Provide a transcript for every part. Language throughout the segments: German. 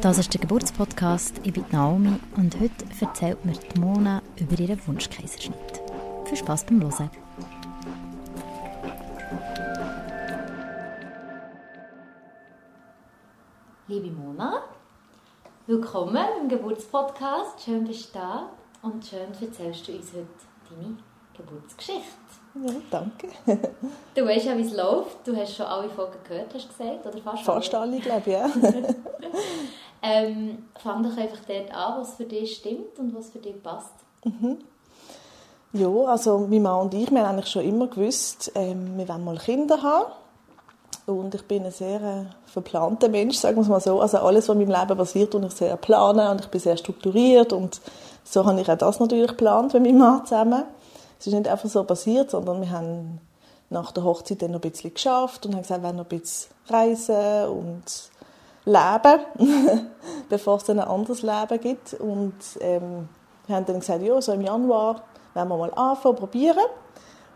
Das ist der Geburtspodcast. Ich bin Naomi und heute erzählt mir die Mona über ihren Wunschkaiserschnitt. Viel Spaß beim Hören. Liebe Mona, willkommen im Geburtspodcast. Schön bist du da und schön erzählst du uns heute deine Geburtsgeschichte. Ja, danke. du weißt ja, wie es läuft. Du hast schon alle Folgen gehört, hast du gesagt? Oder fast, fast alle, alle glaube ich, ja. ähm, fang doch einfach dort an, was für dich stimmt und was für dich passt. Mhm. Ja, also mein Mann und ich, wir haben eigentlich schon immer gewusst, ähm, wir wollen mal Kinder haben. Und ich bin ein sehr äh, verplanter Mensch, sagen wir es mal so. Also alles, was in meinem Leben passiert, und ich sehr plane und ich bin sehr strukturiert und so habe ich auch das natürlich geplant mit meinem Mann zusammen. Es ist nicht einfach so passiert, sondern wir haben nach der Hochzeit dann noch ein bisschen geschafft und haben gesagt, wir wollen noch ein bisschen reisen und leben, bevor es dann ein anderes Leben gibt. Und ähm, wir haben dann gesagt, ja, so im Januar wollen wir mal anfangen, probieren.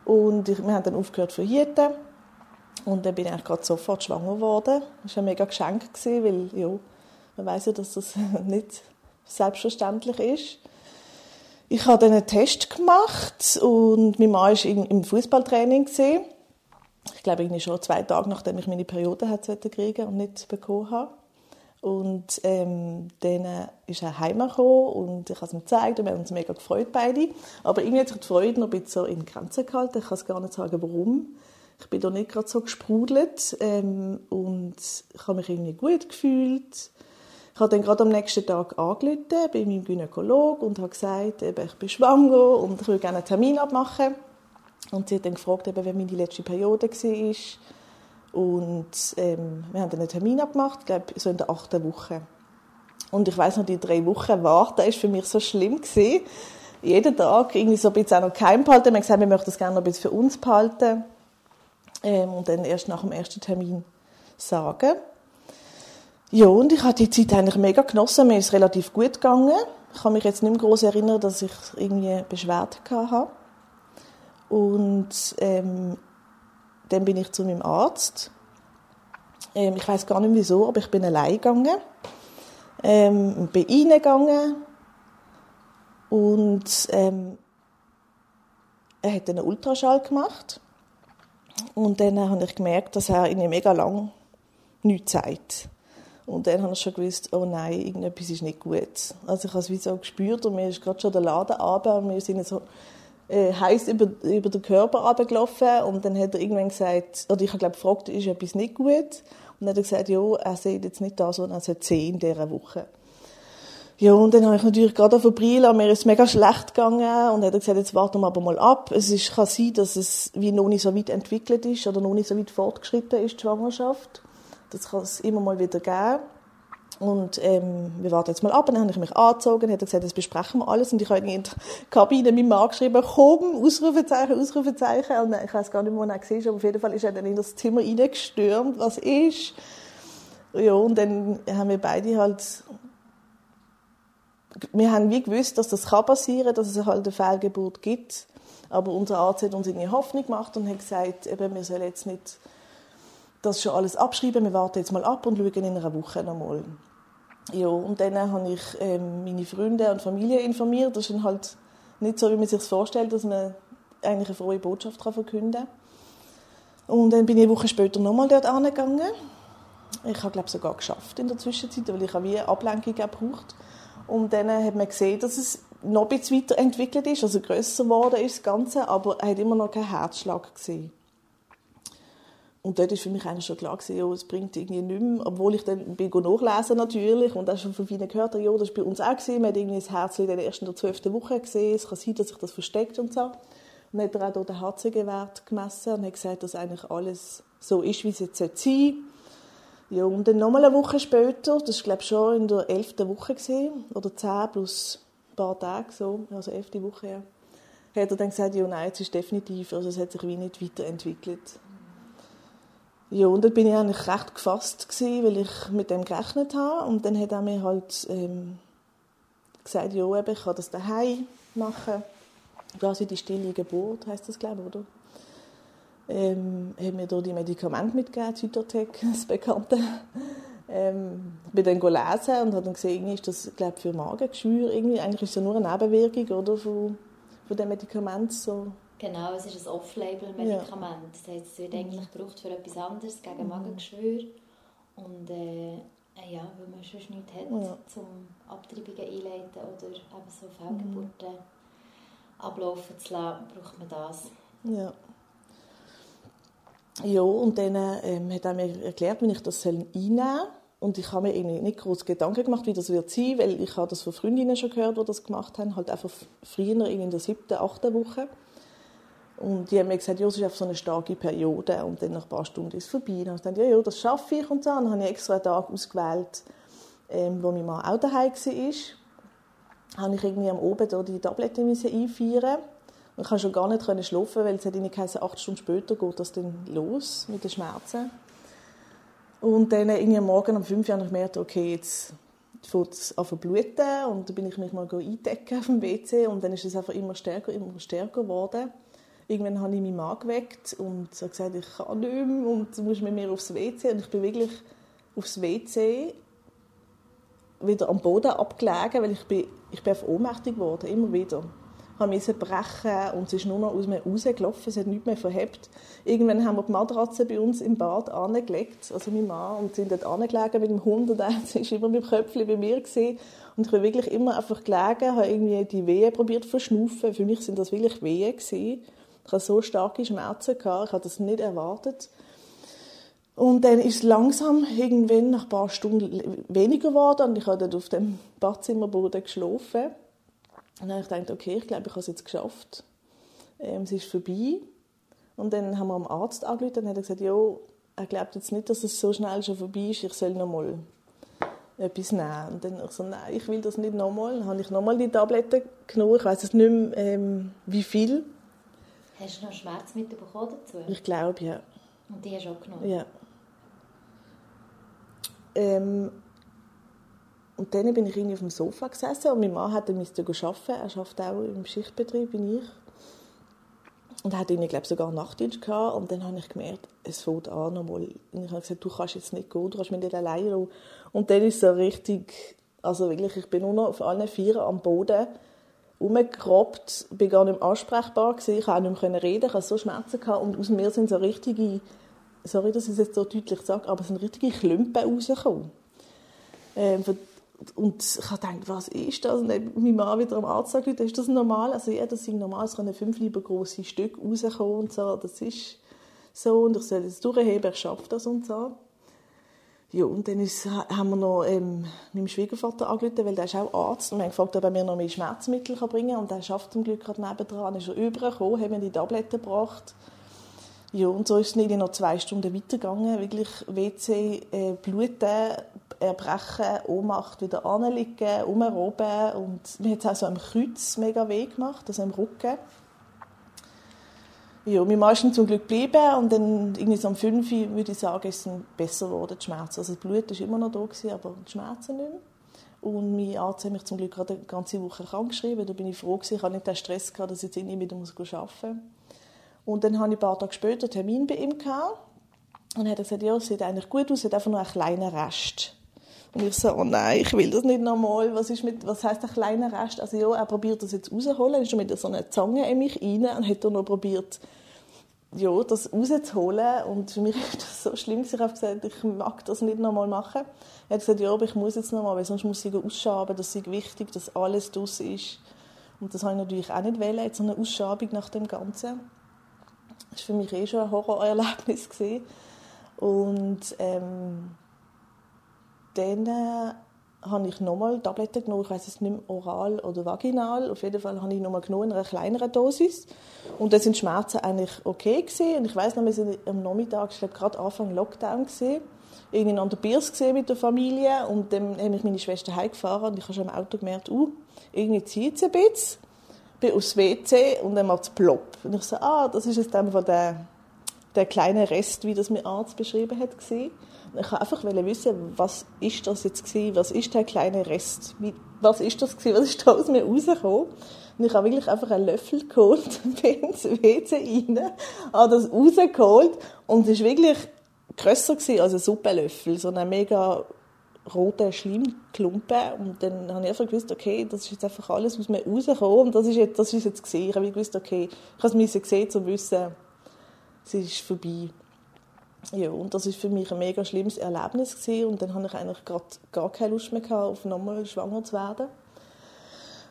Und ich, wir haben dann aufgehört zu verhüten. Und dann bin ich gerade sofort schwanger geworden. Das war ein mega Geschenk, weil ja, man weiß ja, dass das nicht selbstverständlich ist. Ich habe einen Test gemacht und mein Mann war im Fußballtraining. Ich glaube, irgendwie schon zwei Tage, nachdem ich meine Periode hatte kriegen und nicht bekommen habe. Und ähm, dann ist er heimgekommen und ich habe es ihm gezeigt und wir haben uns mega gefreut beide. Aber irgendwie hat sich die Freude noch ein bisschen in Grenzen gehalten. Ich kann es gar nicht sagen, warum. Ich bin da nicht gerade so gesprudelt ähm, und ich habe mich irgendwie gut gefühlt. Ich habe dann gerade am nächsten Tag angerufen bei meinem Gynäkologen und habe gesagt, eben, ich bin schwanger und ich will gerne einen Termin abmachen. Und sie hat dann gefragt, eben, wie meine letzte Periode war. Und ähm, wir haben dann einen Termin abgemacht, ich glaube, so in der achten Woche. Und ich weiß noch, die drei Wochen warten war für mich so schlimm gewesen. Jeden Tag irgendwie so ein bisschen auch noch geheim behalten. Wir haben gesagt, wir möchten das gerne noch ein bisschen für uns behalten. Ähm, und dann erst nach dem ersten Termin sagen. Ja, und ich habe die Zeit eigentlich mega genossen. Mir ist relativ gut gegangen. Ich kann mich jetzt nicht mehr groß erinnern, dass ich irgendwie Beschwerden hatte. Und ähm, dann bin ich zu meinem Arzt. Ähm, ich weiß gar nicht wieso, aber ich bin allein gegangen. Ähm, bin reingegangen und ähm, er hat einen Ultraschall gemacht. Und dann habe ich gemerkt, dass er in mega lang nichts sagt. Und dann habe ich schon gewusst, oh nein, irgendetwas ist nicht gut. Also ich habe es wie so gespürt und mir ist gerade schon der Laden runter und wir sind so äh, heiß über, über den Körper runtergelaufen und dann hat er irgendwann gesagt, oder ich habe glaube gefragt, ist etwas nicht gut? Und dann hat er gesagt, ja, er sieht jetzt nicht das, sondern er sieht zehn in dieser Woche. Ja, und dann habe ich natürlich gerade auf Brille, mir ist es mega schlecht gegangen und hat gesagt, jetzt warten wir aber mal ab. Es ist, kann sein, dass es wie noch nicht so weit entwickelt ist oder noch nicht so weit fortgeschritten ist, die Schwangerschaft. Das kann es immer mal wieder geben. Und ähm, wir warten jetzt mal ab. Und dann habe ich mich angezogen, er gesagt, das besprechen wir alles. Und ich habe in der Kabine meinem Mann geschrieben, komm, Ausrufezeichen, Ausrufezeichen. Und ich weiß gar nicht, wo er war, aber auf jeden Fall ist er dann in das Zimmer reingestürmt, was ist. Ja, und dann haben wir beide halt, wir haben wie gewusst, dass das kann passieren, dass es halt eine Fehlgeburt gibt. Aber unser Arzt hat uns irgendwie Hoffnung gemacht und hat gesagt, eben, wir sollen jetzt nicht das schon alles abschreiben, wir warten jetzt mal ab und schauen in einer Woche nochmal. Ja, und dann habe ich ähm, meine Freunde und Familie informiert. Das ist halt nicht so, wie man sich vorstellt, dass man eigentlich eine frohe Botschaft kann verkünden kann. Und dann bin ich eine Woche später nochmal dort angegangen. Ich habe, glaube sogar geschafft in der Zwischenzeit, weil ich wie eine Ablenkung gebraucht Und dann hat man gesehen, dass es noch ein bisschen weiterentwickelt ist, also grösser geworden ist das Ganze, aber er hat immer noch keinen Herzschlag gesehen. Und dort war für mich eigentlich schon klar, gewesen, ja, es bringt irgendwie nichts mehr. Obwohl ich dann bin nachlesen natürlich und auch schon von vielen gehört habe, ja, das war bei uns auch. Gewesen. Man hat irgendwie das Herz in der ersten oder zwölften Woche gesehen. Es kann sein, dass sich das versteckt und so. Und dann hat er auch den HCG-Wert gemessen und hat gesagt, dass eigentlich alles so ist, wie es jetzt sein sollte. Ja, und dann nochmal eine Woche später, das war glaube ich schon in der elften Woche gewesen, oder zehn plus ein paar Tage, so, also elfte Woche, ja, hat er dann gesagt, ja, nein, es ist definitiv, also es hat sich wie nicht weiterentwickelt. Ja, und dann bin ich eigentlich recht gefasst gewesen, weil ich mit dem gerechnet habe. Und dann hat er mir halt ähm, gesagt, ja, eben, ich kann das daheim machen. Quasi die stille Geburt, heißt das, glaube ich, oder? ähm, haben mir hier die Medikamente mitgegeben, Zytotec, das Bekannte. Ähm, ich bin dann gelesen und habe dann gesehen, ist das glaube für Magengeschwür irgendwie. Eigentlich ist es ja nur eine Nebenwirkung oder, von, von dem Medikament. So. Genau, es ist ein Off-Label-Medikament. Das heißt, es wird eigentlich gebraucht für etwas anderes, gegen mhm. Magengeschwür. Und äh, ja, weil man sonst nichts hat, ja. zum Abtreibungen einleiten oder eben so Fehlgeburten mhm. ablaufen zu lassen, braucht man das. Ja. Ja, und dann ähm, hat er mir erklärt, wie ich das einnehmen soll. Und ich habe mir irgendwie nicht groß Gedanken gemacht, wie das wird sein, weil ich habe das von Freundinnen schon gehört, die das gemacht haben, halt einfach früher in der siebten, achten Woche. Und die haben mir gesagt, ja, es ist einfach so eine starke Periode und dann nach ein paar Stunden ist es vorbei. Und dann habe ich gedacht, ja, ja, das schaffe ich und. Und dann habe ich extra einen Tag ausgewählt, ähm, wo mein Mann auch daheim war. habe ich irgendwie am Abend die Tabletten einführen ich konnte schon gar nicht schlafen, weil es hat geheißen, acht Stunden später geht das dann los mit den Schmerzen. Und dann irgendwie am Morgen um 5 Uhr habe ich gemerkt, okay, jetzt fängt es an zu bluten und dann bin ich mich mal eindecken auf dem WC und dann ist es einfach immer stärker, immer stärker geworden. Irgendwann habe ich meinen Mann geweckt und gesagt, ich kann nicht mehr und du musst mit mir aufs WC und ich bin wirklich aufs WC wieder am Boden abgelegen, weil ich bin, ich bin ohnmächtig geworden, immer wieder musste brechen und es ist nur noch aus mir rausgelaufen, es hat nichts mehr verhebt. Irgendwann haben wir die Matratze bei uns im Bad angelegt, also mein Mann, und sind dort angelegen mit dem Hund und er war immer mit dem Köpfchen bei mir gewesen. und ich bin wirklich immer einfach gelegen, habe irgendwie die Wehen probiert verschnaufen. Für mich sind das wirklich Wehen gewesen. Ich hatte so starke Schmerzen gehabt, ich habe das nicht erwartet. Und dann ist es langsam irgendwann nach ein paar Stunden weniger geworden und ich habe dann auf dem Badzimmerboden geschlafen. Und dann habe ich gedacht, okay, ich glaube, ich habe es jetzt geschafft. Ähm, es ist vorbei. Und dann haben wir am Arzt angerufen und hat er gesagt, ja, er glaubt jetzt nicht, dass es so schnell schon vorbei ist, ich soll noch mal etwas nehmen. Und dann habe ich so, nein, ich will das nicht nochmal. Dann habe ich nochmal die Tabletten genommen. Ich weiß nicht mehr, ähm, wie viel. Hast du noch Schmerzmittel bekommen dazu? Ich glaube, ja. Und die hast du auch genommen? Ja. Ähm, und dann bin ich irgendwie auf dem Sofa gesessen und mein Mann hatte müsste arbeiten. Er arbeitet auch im Schichtbetrieb wie ich. Und er hatte irgendwie, glaube sogar Nachtdienst gehabt. Und dann habe ich gemerkt, es fällt an nochmal. Und ich habe gesagt, du kannst jetzt nicht gehen, du kannst mich nicht alleine lassen. Und dann ist es so richtig, also wirklich, ich bin nur noch auf allen Vieren am Boden rumgerobbt, bin gar nicht mehr ansprechbar gewesen, ich konnte nicht mehr reden, ich hatte so Schmerzen gehabt und aus mir sind so richtige, sorry, dass ich es jetzt so deutlich sage, aber es sind richtige Klumpen rausgekommen. Ähm, und ich habe gedacht, was ist das? Und dann mein Mann wieder am Arzt sagt, ist das normal? Also ja, das sind normal, es können fünf lieber große Stücke rauskommen und so. Das ist so und ich soll das durchheben, ich schaffe das und so. Ja, und dann ist, haben wir noch ähm, meinem Schwiegervater angerufen, weil der ist auch Arzt und wir haben gefragt, ob er mir noch mehr Schmerzmittel bringen kann. Und er schafft zum Glück gerade nebendran, ist er übergekommen, haben mir die Tabletten gebracht. Ja, und so ist es noch zwei Stunden weitergegangen. Wirklich WC, äh, Bluten, Erbrechen, Ohnmacht, wieder anliegen, umroben. Und mir hat es auch so am Kreuz mega weh gemacht, also am Rücken. Ja, Mann ist zum Glück geblieben und dann irgendwie so um 5 Uhr, würde ich sagen, ist es besser geworden, die Schmerzen. Also das Blut war immer noch da, gewesen, aber die Schmerzen nicht mehr. Und mein Arzt hat mich zum Glück gerade eine ganze Woche krank geschrieben. Da bin ich froh gewesen. Ich hatte nicht den Stress gehabt, dass ich jetzt irgendwie wieder arbeiten muss. Und dann hatte ich ein paar Tage später einen Termin bei ihm gehabt. Und er hat gesagt, ja, es sieht eigentlich gut aus, es hat einfach nur einen kleinen Rest. Und ich so, oh nein, ich will das nicht nochmal. Was, was heisst ein kleiner Rest? Also ja, er probiert das jetzt rauszuholen. Er ist mit so einer Zange in mich rein und hat dann noch probiert, ja, das rauszuholen. Und für mich ist das so schlimm, ich habe gesagt, ich mag das nicht nochmal machen. Er hat gesagt, ja, aber ich muss jetzt nochmal, weil sonst muss ich ausschaben. Das ist wichtig, dass alles draus ist. Und das habe ich natürlich auch nicht wollen, jetzt so eine Ausschabung nach dem Ganzen. Das war für mich eh schon ein Horrorerlebnis. Und ähm, dann äh, habe ich nochmal Tabletten genommen, ich weiß es nicht mehr, oral oder vaginal. Auf jeden Fall habe ich nochmal genommen in einer kleineren Dosis. Und dann sind die Schmerzen eigentlich okay gewesen. Und ich weiß noch, wir sind am Nachmittag, ich glaube gerade Anfang Lockdown gesehen, irgendwie an der Biers gesehen mit der Familie und dann habe ich meine Schwester heimgefahren und ich habe schon im Auto gemerkt, uh, irgendwie zieht es ein bisschen bin aufs WC und dann macht es plopp. Und ich so, ah, das ist jetzt dann der der kleine Rest, wie das mir Arzt beschrieben hat, gesehen. Ich wollte einfach wissen, was ist das jetzt gewesen? Was ist der kleine Rest? Was ist das gewesen? Was ist da aus mir rausgekommen? Und ich habe wirklich einfach einen Löffel geholt, bin ins WC rein, habe das rausgeholt und es war wirklich grösser als ein Suppenlöffel, so ein mega roter Schleimklumpen und dann habe ich einfach gewusst, okay, das ist jetzt einfach alles aus mir rausgekommen und das ist jetzt, das ist jetzt gesehen. Ich habe gewusst, okay, ich habe es gesehen, um zu wissen, es ist vorbei. Ja, und das ist für mich ein mega schlimmes Erlebnis gewesen. und dann habe ich eigentlich grad gar keine Lust mehr gehabt, auf nochmal schwanger zu werden.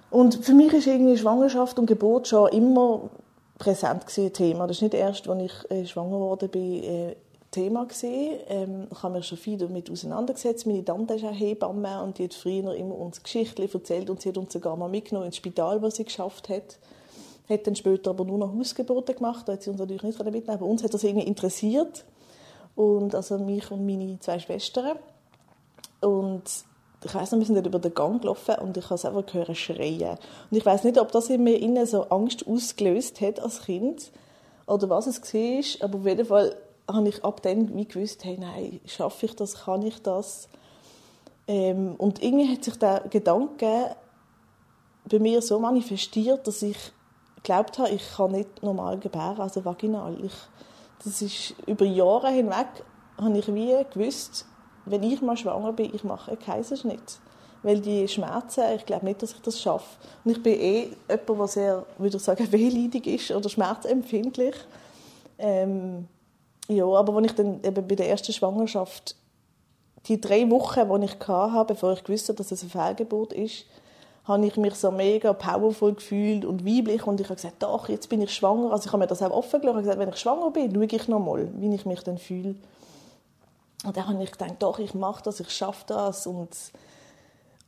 Und für mich ist irgendwie Schwangerschaft und Geburt schon immer präsent gewesen, Thema. Das ist nicht erst, als ich äh, schwanger geworden bin, äh, Thema gesehen. Ähm, ich habe mich schon viel damit auseinandergesetzt. Meine Tante ist auch Hebamme und die hat früher immer uns Geschichten erzählt und sie hat uns sogar mal mitgenommen ins Spital, was sie geschafft hat. Hat dann später aber nur noch Hausgeburten gemacht, da hat sie uns natürlich nicht mitnehmen aber uns hat das irgendwie interessiert. Und also mich und meine zwei Schwestern. Und ich weiß noch, wir sind dort über den Gang gelaufen und ich habe es einfach gehört schreien. Und ich weiß nicht, ob das in mir innen so Angst ausgelöst hat als Kind oder was es war, aber auf jeden Fall habe ich ab dann wie gewusst, hey, nein, schaffe ich das, kann ich das? Ähm, und irgendwie hat sich der Gedanke bei mir so manifestiert, dass ich geglaubt habe, ich kann nicht normal gebären, also vaginal. Ich, das ist über Jahre hinweg habe ich wie gewusst, wenn ich mal schwanger bin, ich mache einen Kaiserschnitt. Weil die Schmerzen, ich glaube nicht, dass ich das schaffe. Und ich bin eh jemand, der sehr, würde ich sagen, wehleidig ist oder schmerzempfindlich. Ähm, ja, aber als ich dann eben bei der ersten Schwangerschaft die drei Wochen, die ich hatte, bevor ich wusste, dass es eine Fehlgeburt ist, habe ich mich so mega powerful gefühlt und weiblich und ich habe gesagt, doch, jetzt bin ich schwanger. Also ich habe mir das auch offen gelassen. Habe gesagt, wenn ich schwanger bin, schaue ich noch mal, wie ich mich dann fühle. Und dann habe ich gedacht, doch, ich mache das, ich schaffe das und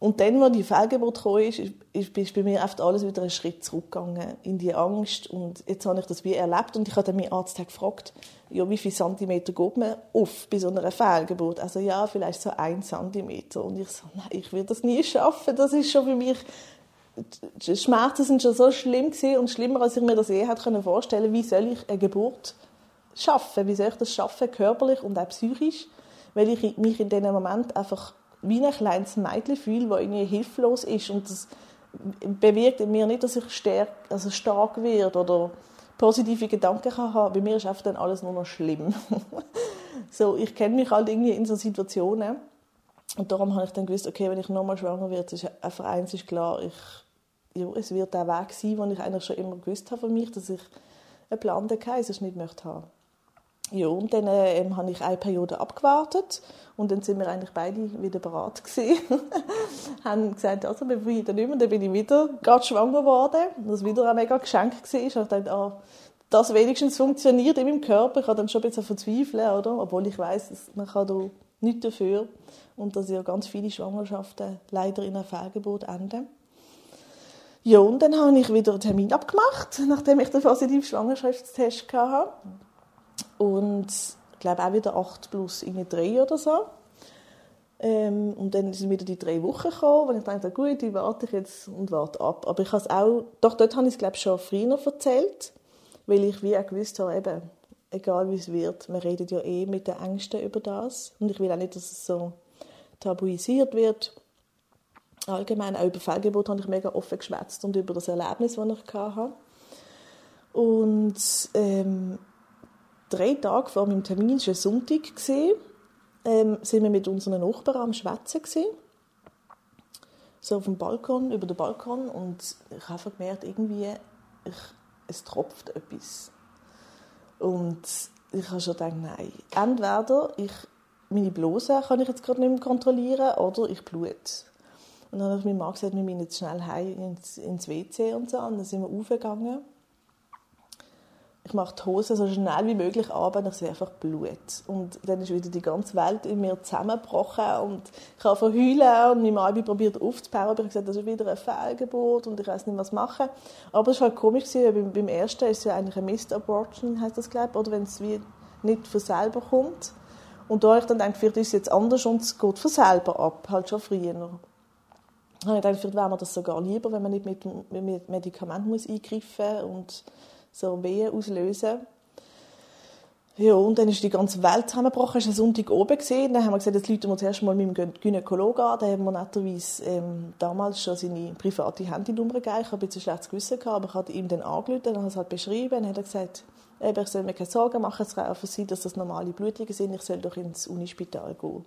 und dann, als die Fehlgeburt kam, ist, ist, ist bei mir oft alles wieder einen Schritt zurückgegangen in die Angst. Und jetzt habe ich das wie erlebt und ich habe dann meinen Arzt gefragt, ja, wie viele Zentimeter geht man auf bei so einer Fehlgeburt? Also ja, vielleicht so ein Zentimeter. Und ich so, nein, ich will das nie schaffen. Das ist schon für mich, die Schmerzen sind schon so schlimm gewesen und schlimmer, als ich mir das je hätte vorstellen Wie soll ich eine Geburt schaffen? Wie soll ich das schaffen, körperlich und auch psychisch? Weil ich mich in diesem Moment einfach wie ein kleines Mädchen fühle, das irgendwie hilflos ist. Und das bewirkt in mir nicht, dass ich stark, also stark werde oder positive Gedanken kann haben. Bei mir ist einfach dann alles nur noch schlimm. so, ich kenne mich halt irgendwie in so Situationen. Und darum habe ich dann gewusst, okay, wenn ich nochmal schwanger werde, ist einfach eins ist klar, ich, ja, es wird der Weg sein, den ich eigentlich schon immer gewusst habe von mir, dass ich einen Plan der Kaiserschnitt möchte haben. Ja, und dann äh, habe ich eine Periode abgewartet und dann sind wir eigentlich beide wieder bereit gewesen. haben gesagt, also wir wieder nicht mehr. Dann bin ich wieder gerade schwanger geworden. Das wieder ein mega Geschenk war. Ich dachte, ah, das wenigstens funktioniert in meinem Körper. Ich habe dann schon ein bisschen verzweifeln, oder? Obwohl ich weiß, man kann da nichts dafür und dass ja ganz viele Schwangerschaften leider in einer Fehlgeburt enden. Ja, und dann habe ich wieder einen Termin abgemacht, nachdem ich den positiven Schwangerschaftstest hatte. Und ich glaube auch wieder 8 plus 3 oder so. Ähm, und dann sind wieder die drei Wochen gekommen, wo ich dachte, gut, die warte ich jetzt und warte ab. Aber ich habe es auch, doch dort habe ich es glaube schon früher erzählt, weil ich wie auch gewusst habe, eben, egal wie es wird, man redet ja eh mit den Ängsten über das. Und ich will auch nicht, dass es so tabuisiert wird. Allgemein, auch über Fehlgeburt habe ich mega offen geschwätzt und über das Erlebnis, das ich hatte. Und ähm, drei Tage vor meinem Termin, es war ein Sonntag, ähm, sind wir mit unseren Nachbarn am Schwätzen so auf dem Balkon, über den Balkon und ich habe gemerkt, irgendwie, ich, es tropft etwas. Und ich habe schon gedacht, nein, entweder ich, meine Blase kann ich jetzt gerade nicht mehr kontrollieren oder ich blute. Und dann habe ich meinem Mann gesagt, wir müssen jetzt schnell heim ins, ins WC und so. Und dann sind wir aufgegangen ich mache die Hose so schnell wie möglich ab und ich sehe einfach Blut. Und dann ist wieder die ganze Welt in mir zusammengebrochen und ich habe verheulen und mein Mann probiert aufzubauen, aber ich habe gesagt, das ist wieder eine Fehlgeburt und ich weiß nicht, was machen. Aber es war halt komisch, weil beim, ersten ist es ja eigentlich ein Mist-Abortion, heißt das, glaube ich, oder wenn es wie nicht von selber kommt. Und da habe ich dann gedacht, vielleicht ist es jetzt anders und es geht von selber ab, halt schon früher. Habe ich gedacht, vielleicht wäre mir das sogar lieber, wenn man nicht mit, mit Medikamenten eingreifen muss und so Wehen auslösen. Ja, und dann ist die ganze Welt zusammengebrochen. Es war Sonntag oben. Gewesen. Dann haben wir gesagt, jetzt rufen wir zuerst mal mit dem Gynäkologen an. Da haben wir netterweise ähm, damals schon seine private Handynummer gegeben. Ich habe ein bisschen schlechtes Gewissen gehabt, aber ich habe ihm dann angerufen und habe es halt beschrieben. Dann hat er gesagt, ich soll mir keine Sorgen machen, es kann einfach sein, dass das normale Blutungen sind. Ich soll doch ins Unispital gehen.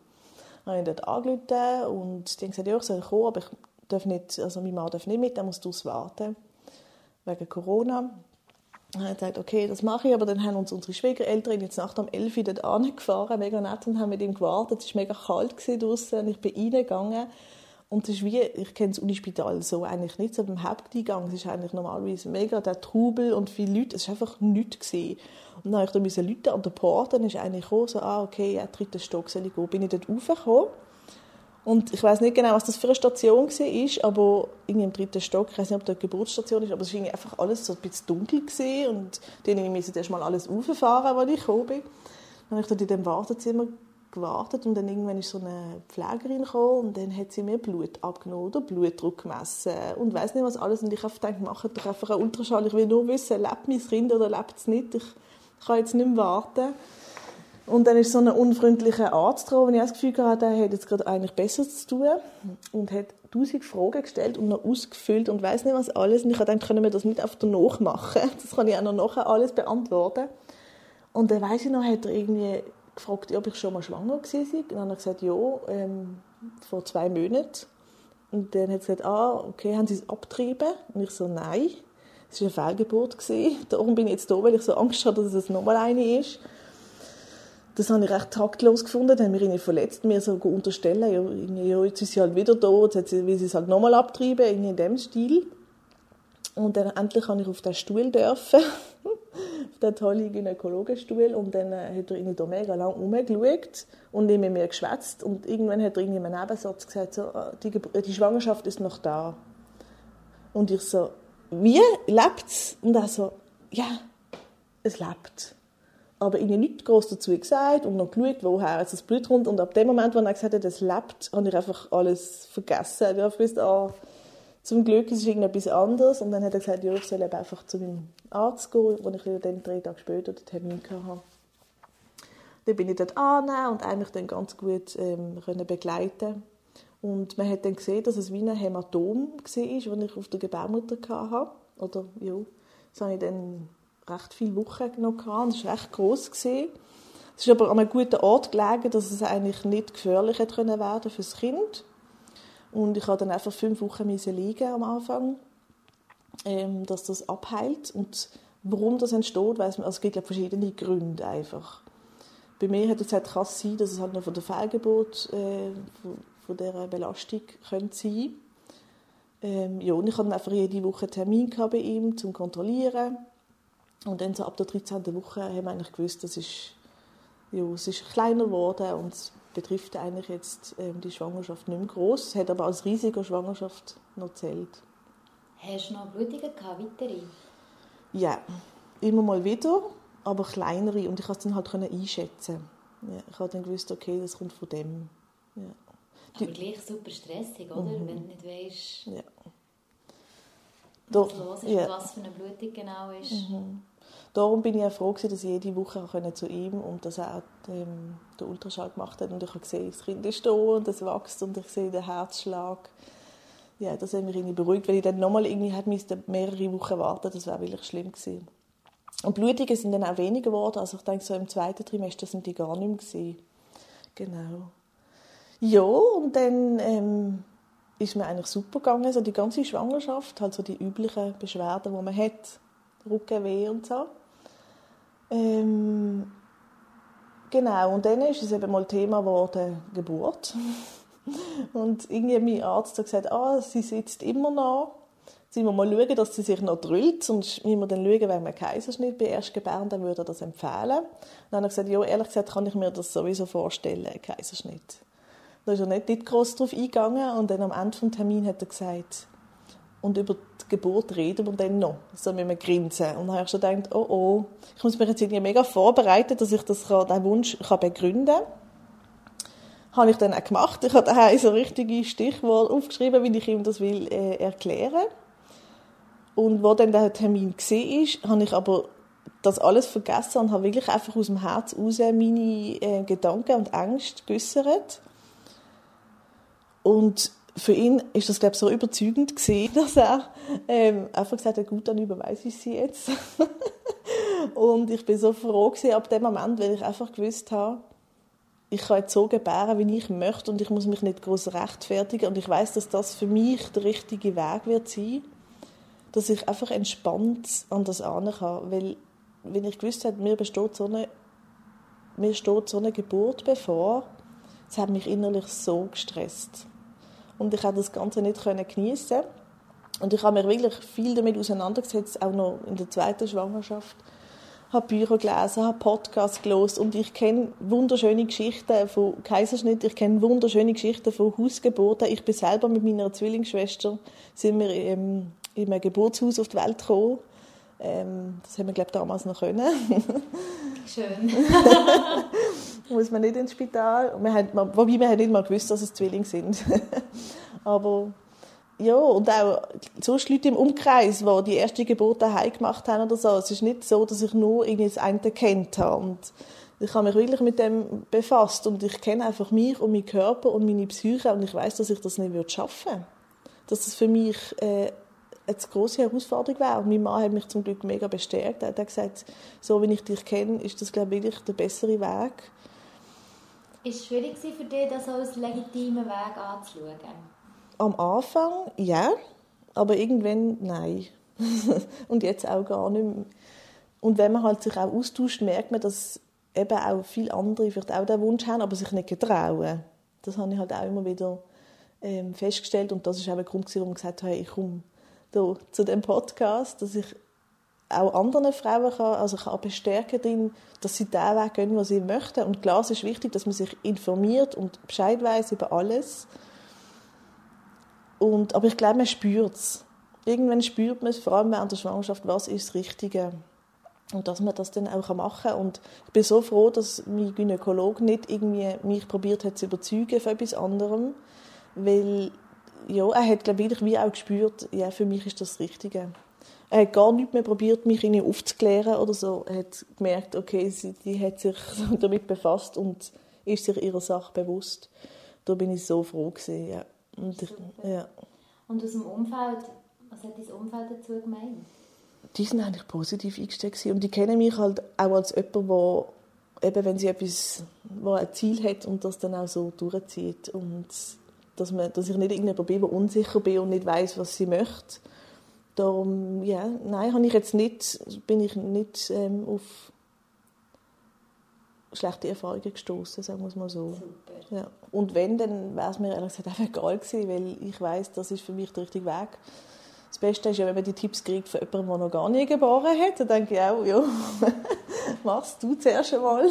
Dann habe ich dort angerufen und haben gesagt, ja, ich soll kommen, aber ich darf nicht, also mein Mann darf nicht mit, er muss durchs warten. Wegen Corona. Dann habe ich gesagt, okay, das mache ich, aber dann haben uns unsere Schwiegereltern jetzt Nacht um 11 Uhr dort angefahren, mega nett, und haben mit ihm gewartet. Es war mega kalt draußen und ich bin reingegangen. Und es ist wie, ich kenne das Unispital so eigentlich nicht, so beim Haupteingang, es ist eigentlich normalerweise mega der Trubel und viele Leute, es war einfach nichts. Und dann musste ich da Leute an der Porte, dann ist einer gekommen, so, ah, okay, ja, dritter Stock soll ich gehen. Bin ich dort raufgekommen und ich weiß nicht genau, was das für eine Station war, aber irgendwie im dritten Stock, ich weiß nicht, ob eine Geburtsstation ist, aber es war einfach alles so ein bisschen dunkel gewesen und dann musste ich erst mal alles rauffahren, als ich gekommen bin. Dann habe ich dort in dem Wartezimmer gewartet und dann irgendwann ist so eine Pflegerin gekommen und dann hat sie mir Blut abgenommen oder Blutdruck gemessen und weiß nicht was alles und ich habe gedacht, mache doch einfach einen Ultraschall, ich will nur wissen, lebt mein Kind oder lebt es nicht, ich kann jetzt nicht mehr warten. Und dann ist so ein unfreundlicher Arzt wo ich das Gefühl hatte, er hat jetzt gerade eigentlich besser zu tun und hat tausend Fragen gestellt und noch ausgefüllt und weiß nicht was alles. Und ich habe gedacht, können wir das nicht auf der nachmachen? Das kann ich auch noch nachher alles beantworten. Und dann weiß ich noch, hat er irgendwie gefragt, ob ich schon mal schwanger war. Und dann habe ich gesagt, ja, ähm, vor zwei Monaten. Und dann hat er gesagt, ah, okay, haben Sie es abgetrieben? Und ich so, nein, es war eine Fehlgeburt. Darum bin ich jetzt da, weil ich so Angst habe, dass es nochmal eine ist. Das habe ich recht taktlos gefunden. Dann haben wir ihn verletzt, mir so unterstellen, ja, jetzt ist sie halt wieder da, jetzt will sie es halt nochmal abtreiben, irgendwie in dem Stil. Und dann endlich kann ich auf den Stuhl dürfen, auf den tollen Gynäkologenstuhl. Und dann äh, hat er irgendwie da mega lang rumgeschaut und mit mir geschwätzt. Und irgendwann hat er irgendwie einen Nebensatz gesagt, so, ah, die, die Schwangerschaft ist noch da. Und ich so, wie? Lebt's? Und er so, ja, es lebt aber ihnen nichts groß dazu gesagt und noch geschaut, woher das Blut kommt. Und ab dem Moment, wo er gesagt hat, es lebt, habe ich einfach alles vergessen. Ich habe gewusst, ah, zum Glück ist es irgendetwas anderes. Und dann hat er gesagt, ja, ich soll einfach zu meinem Arzt gehen, wo ich dann drei Tage später den Termin hatte. Dann bin ich dort an und eigentlich dann ganz gut ähm, begleiten Und man hat dann gesehen, dass es wie ein Hämatom war, das ich auf der Gebärmutter hatte. Oder, ja, das habe ich dann recht viele Wochen noch gehabt. Es war recht gross. Gewesen. Es ist aber an einem guten Ort gelegen, dass es eigentlich nicht gefährlich hätte können werden für das Kind. Und ich habe dann einfach fünf Wochen liegen am Anfang, ähm, dass das abheilt. Und warum das entsteht, weiß man, also es gibt glaube verschiedene Gründe einfach. Bei mir hat es gesagt, kann sein, dass es halt noch von der Fehlgeburt, äh, von, von dieser Belastung könnte sein. Ähm, ja, und ich hatte einfach jede Woche einen Termin bei ihm zum Kontrollieren und dann so ab der 13. Woche haben wir eigentlich gewusst, das ist, ja, es ist kleiner geworden und es betrifft eigentlich jetzt ähm, die Schwangerschaft nicht mehr groß. Es hat aber als riesige Schwangerschaft noch zählt. Hast du noch Blutungen gehabt, weitere? Ja, immer mal wieder, aber kleinere und ich konnte es dann halt einschätzen. Ja, ich habe dann gewusst, okay, das kommt von dem. Ja. Aber gleich super stressig, oder? Mhm. Wenn du nicht weißt, ja. was los ist ja. was für eine Blutung genau ist. Mhm. Darum bin ich auch froh, dass ich jede Woche zu ihm und dass er ähm, den Ultraschall gemacht hat und ich habe gesehen, das Kind ist da und es wächst und ich sehe den Herzschlag. Ja, das hat mich irgendwie beruhigt, weil ich dann nochmal irgendwie hätte mehrere Wochen warten das wäre wirklich schlimm gewesen. Und Blutungen sind dann auch weniger geworden, also ich denke, so im zweiten Trimester sind die gar nicht mehr gewesen. Genau. Ja, und dann ähm, ist mir eigentlich super gegangen, so die ganze Schwangerschaft, halt so die üblichen Beschwerden, die man hat, Rückenweh und so. Ähm, genau, und dann ist es eben mal Thema geworden, Geburt. und irgendwie mein Arzt hat gesagt, ah, sie sitzt immer noch. Jetzt müssen wir mal schauen, dass sie sich noch drüllt, sonst müssen wir dann schauen, wenn wir Kaiserschnitt bei Erstgebären, dann würde er das empfehlen. Und dann habe ich gesagt, ja, ehrlich gesagt kann ich mir das sowieso vorstellen, Kaiserschnitt. Da ist er nicht, nicht groß drauf eingegangen und dann am Ende des Termins hat er gesagt, und über die Geburt reden wir dann noch, so mit einem Grinsen. Und dann habe ich schon gedacht, oh oh, ich muss mich jetzt irgendwie mega vorbereiten, dass ich das diesen Wunsch kann begründen kann. Habe ich dann auch gemacht. Ich habe daheim so richtige Stichworte aufgeschrieben, wie ich ihm das will äh, erklären. Und wo dann der Termin war, habe ich aber das alles vergessen und habe wirklich einfach aus dem Herz raus meine äh, Gedanken und Ängste geäussert. Und für ihn ist das, glaube ich, so überzeugend gewesen, dass er ähm, einfach gesagt hat, gut, dann überweise ich sie jetzt. und ich bin so froh gewesen ab dem Moment, weil ich einfach gewusst habe, ich kann jetzt so gebären, wie ich möchte und ich muss mich nicht groß rechtfertigen. Und ich weiß, dass das für mich der richtige Weg wird sein, dass ich einfach entspannt an das kann, weil wenn ich gewusst habe, mir besteht so eine, mir steht so eine Geburt bevor, das hat mich innerlich so gestresst und ich konnte das Ganze nicht geniessen und ich habe mich wirklich viel damit auseinandergesetzt, auch noch in der zweiten Schwangerschaft habe Bücher gelesen, habe Podcasts gelesen und ich kenne wunderschöne Geschichten von Kaiserschnitt, ich kenne wunderschöne Geschichten von Hausgeburten. Ich bin selber mit meiner Zwillingsschwester sind wir im, in einem Geburtshaus auf die Welt gekommen. Ähm, das haben wir glaube damals noch können. Schön. Muss man nicht ins Spital. Wir haben, wobei wir haben nicht mal gewusst, dass es Zwillinge sind. Aber ja, und auch sonst Leute im Umkreis, die die erste Geburt daheim gemacht haben oder so. Es ist nicht so, dass ich nur irgendwie das eine kennt habe. Und ich habe mich wirklich mit dem befasst und ich kenne einfach mich und meinen Körper und meine Psyche und ich weiß, dass ich das nicht würde schaffen. Dass das für mich äh, eine große Herausforderung wäre. Und mein Mann hat mich zum Glück mega bestärkt. Er hat gesagt, so wie ich dich kenne, ist das glaube ich der bessere Weg. Es schwierig für dich, das als legitimen Weg anzuschauen? Am Anfang ja, aber irgendwann nein. und jetzt auch gar nicht mehr. Und wenn man halt sich auch austauscht, merkt man, dass eben auch viele andere vielleicht auch den Wunsch haben, aber sich nicht getrauen. Das habe ich halt auch immer wieder ähm, festgestellt und das ist auch ein Grund, warum ich gesagt habe, ich komme hier zu dem Podcast, dass ich auch anderen Frauen kann, also kann bestärken darin, dass sie den Weg gehen, was sie möchten. Und klar, es ist wichtig, dass man sich informiert und Bescheid weiß über alles. Und, aber ich glaube, man spürt es. Irgendwann spürt man es, vor allem während der Schwangerschaft, was ist das Richtige. Und dass man das dann auch machen kann. Und ich bin so froh, dass mein Gynäkologe nicht irgendwie mich probiert hat zu überzeugen von etwas anderem. Weil, ja, er hat, glaube ich, wie auch gespürt, ja, für mich ist das Richtige. Er hat gar nicht mehr probiert, mich irgendwie aufzuklären oder so. Er hat gemerkt, okay, sie, die hat sich damit befasst und ist sich ihrer Sache bewusst. Da bin ich so froh gewesen, ja. Und, ich, ja. und aus dem Umfeld, was hat dein Umfeld dazu gemeint? Die sind eigentlich positiv eingestellt und die kennen mich halt auch als jemand, der eben, wenn sie etwas, wo ein Ziel hat und das dann auch so durchzieht und dass, man, dass ich nicht irgendjemand bin, der unsicher bin und nicht weiß, was sie möchte. Darum, ja, nein, habe ich jetzt nicht, bin ich nicht ähm, auf schlechte Erfahrungen gestoßen, sagen wir es mal so. Super. Ja. Und wenn, dann wäre es mir ehrlich gesagt einfach egal gewesen, weil ich weiß, das ist für mich der richtige Weg. Das Beste ist ja, wenn man die Tipps kriegt von jemandem, der noch gar nie geboren hat, dann denke ich auch, ja, machst du zuerst einmal.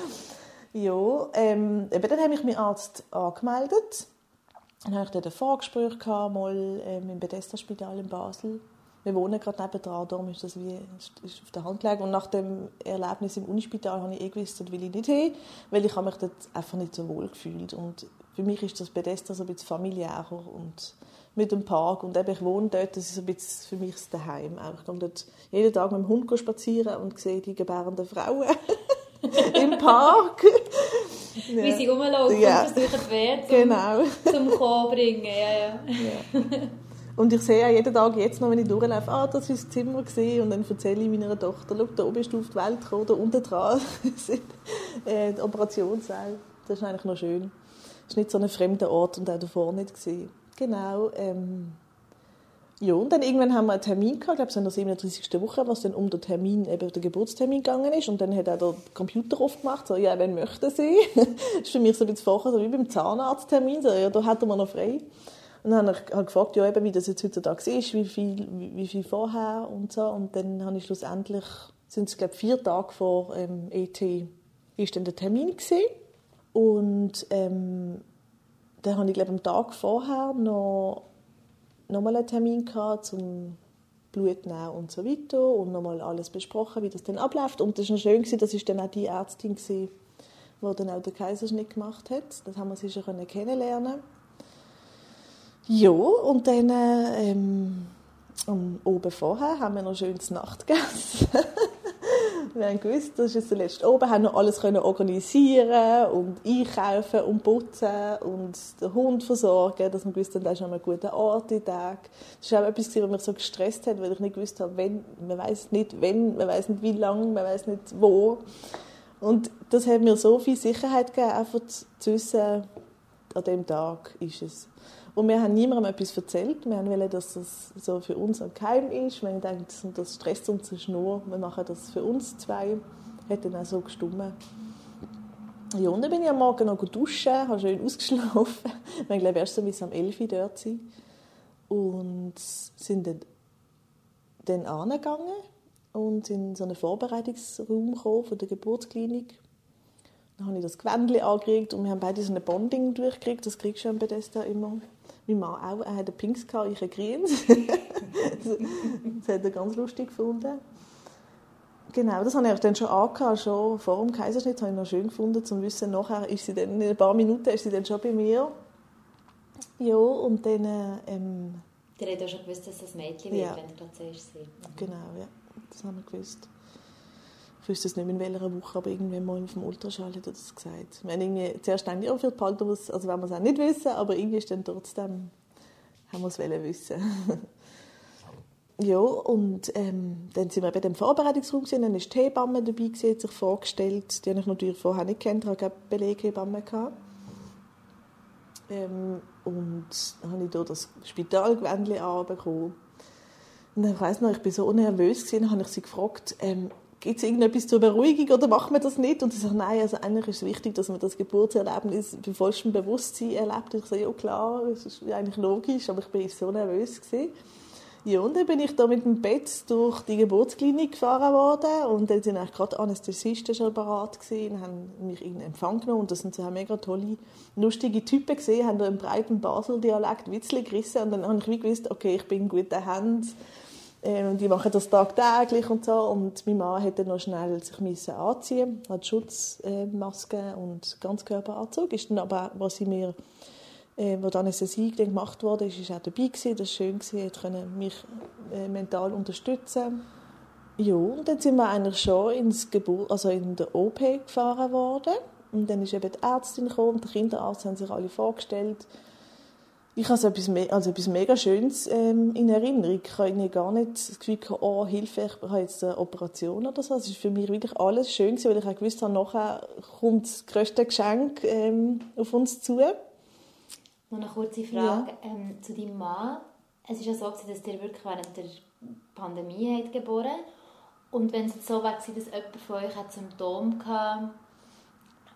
ja, ähm, eben dann habe ich meinen Arzt angemeldet. Dann hatte ich dort ein Vorgespräch gehabt, mal ähm, im Bethesda-Spital in Basel wir wohnen gerade nebenan, darum ist das wie ist auf der Hand gelegen. Und nach dem Erlebnis im Unispital habe ich eh gewusst, dort will ich nicht hin, weil ich habe mich dort einfach nicht so wohl gefühlt. Und für mich ist das Bethesda so ein bisschen familiärer und mit dem Park und eben ich wohne dort, das ist ein bisschen für mich das Daheim. Ich gehe dort jeden Tag mit dem Hund spazieren und sehe die gebärenden Frauen im Park. Ja. Wie sie rumlaufen ja. und versuchen, die Werte zum, genau. zum Kommen bringen. Ja, ja. Und ich sehe ja jeden Tag jetzt noch, wenn ich durchlaufe, ah, das war das Zimmer gesehen und dann erzähle ich meiner Tochter, schau, da oben bist du auf die Welt gekommen, da unten dran sind äh, die Operationssaal. Das ist eigentlich noch schön. Es ist nicht so ein fremder Ort und auch davor nicht gesehen. Genau. Ähm, ja, und dann irgendwann haben wir einen Termin gehabt, ich glaube, es in der 37. Woche, was dann um den Termin, eben den Geburtstermin gegangen ist. Und dann hat auch der Computer aufgemacht, so, ja, wenn möchten Sie? das ist für mich so ein bisschen vorher, so wie beim Zahnarzttermin, so, ja, da hätten wir noch frei. Und dann habe ich halt gefragt, ja, eben, wie das jetzt heutzutage ist, wie viel, wie, wie viel vorher und so. Und dann habe ich schlussendlich, sind es glaube vier Tage vor ähm, ET, ist dann der Termin gewesen. Und ähm, dann habe ich glaube am Tag vorher noch nochmal einen Termin gehabt zum Blut nehmen und so weiter und nochmal alles besprochen, wie das dann abläuft. Und das war schön, dass ich dann auch die Ärztin war, die dann auch den Kaiserschnitt gemacht hat. Das haben wir sie schon kennenlernen ja, und dann ähm, oben vorher haben wir noch schönes Nacht gegessen. wir haben gewusst, das ist letzte oben, haben noch alles können organisieren und einkaufen und putzen und den Hund versorgen, dass wir gewusst haben, das ist an einem guten Ort die Tag. Das war auch etwas, was mich so gestresst hat, weil ich nicht gewusst habe, wenn, man weiß nicht wenn, man weiß nicht wie lange, man weiß nicht wo. Und das hat mir so viel Sicherheit gegeben, einfach zu wissen, an dem Tag ist es. Und wir haben niemandem etwas erzählt. Wir wollen, dass das so für uns ein Geheim ist. Wir denken, das stresst uns nur. Wir machen das für uns zwei. Hat dann auch so gestummen. Ja, und dann bin ich am Morgen noch duschen, habe schön ausgeschlafen. Wir glaube erst so bis am 11 Uhr dort sein. Und sind dann, dann angegangen und in so einen Vorbereitungsraum gekommen von der Geburtsklinik. Dann habe ich das Gewändchen angeregt und wir haben beide so ein Bonding durchgekriegt. Das kriegst du am Bethesda immer. Mein Mann auch. Er hat ein Pinks, gehabt, ich ein Grünes. das hat er ganz lustig gefunden. Genau, das habe ich dann schon angehabt, schon vor dem Kaiserschnitt. Habe ich noch schön gefunden, zum Wissen, nachher ist sie dann, in ein paar Minuten ist sie dann schon bei mir. Ja, und dann... Ähm, Ihr habt ja schon gewusst, dass das Mädchen wird, ja. wenn ihr gerade zuerst seid. Mhm. Genau, ja. Das haben wir gewusst. Ich wusste es nicht mehr in welcher Woche, aber irgendwann mal auf dem Ultraschall hat er das gesagt. Haben irgendwie zuerst gedacht, ja, für die Palter, also wenn wir es auch nicht wissen, aber irgendwie ist dann trotzdem, haben wir es wissen. ja, und ähm, dann sind wir bei dem Vorbereitungsraum gewesen, dann ist die Hebamme dabei gewesen, hat sich vorgestellt, die habe ich natürlich vorher nicht kennt, ich hatte Beleghebamme. Ähm, und dann habe ich hier das Spitalgewändchen anbekommen. Und ich weiss noch, ich war so nervös, gewesen, habe ich sie gefragt, ähm, gibt es irgendetwas zur Beruhigung oder macht man das nicht? Und sie sagt, nein, also eigentlich ist es wichtig, dass man das Geburtserlebnis bei vollstem Bewusstsein erlebt. Ich sage, ja klar, das ist eigentlich logisch, aber ich war so nervös. Gewesen. Ja, und dann bin ich da mit dem Bett durch die Geburtsklinik gefahren worden und dann sind eigentlich gerade Anästhesisten schon bereit gewesen und haben mich in Empfang genommen und das sind so mega tolle, lustige Typen gesehen, haben da im breiten Basel-Dialekt Witzli gerissen und dann habe ich wie gewusst, okay, ich bin in guten Händen ähm, die machen das tagtäglich und so. Und mein Mann musste noch schnell sich müssen anziehen, hat Schutzmaske und Ganzkörperanzug. Ist dann aber, was sie mir, äh, wo dann Anästhesie gemacht wurde, ist, ist auch dabei gewesen. Das war schön gewesen, können mich äh, mental unterstützen. Ja, und dann sind wir eigentlich schon ins Geburt, also in der OP gefahren worden. Und dann ist eben die Ärztin gekommen der Kinderarzt haben sich alle vorgestellt ich habe etwas, also etwas mega Schönes ähm, in Erinnerung. Ich habe gar nicht das Gefühl, gehabt, oh, Hilfe, ich habe jetzt eine Operation oder so. Es war für mich wirklich alles schön, gewesen, weil ich auch gewusst habe, nachher kommt das grösste Geschenk ähm, auf uns zu. Noch eine kurze Frage ja. ähm, zu deinem Mann. Es ist ja so, dass ihr wirklich während der Pandemie hat geboren Und wenn es so war, dass jemand von euch Symptome hatte,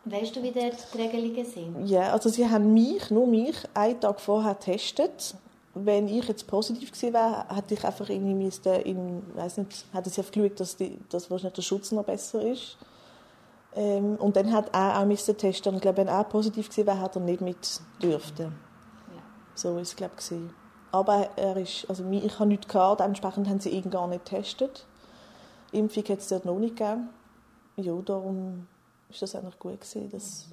Weißt du, wie die Regelungen sind? Ja, also sie haben mich, nur mich, einen Tag vorher getestet. Wenn ich jetzt positiv gewesen wäre, hätte ich einfach irgendwie müsste in, weiß nicht, hätte sie einfach geschaut, dass, die, dass wahrscheinlich der Schutz noch besser ist. Ähm, und dann hat er auch müssen testen. Und ich glaube, wenn er positiv gewesen wäre, hätte er nicht mit dürften. Ja. So ist es, glaube ich, Aber er ist, also ich habe nichts gehabt, dementsprechend haben sie ihn gar nicht getestet. Impfung hat es dort noch nicht gegeben. Ja, darum ist das eigentlich gut gewesen, dass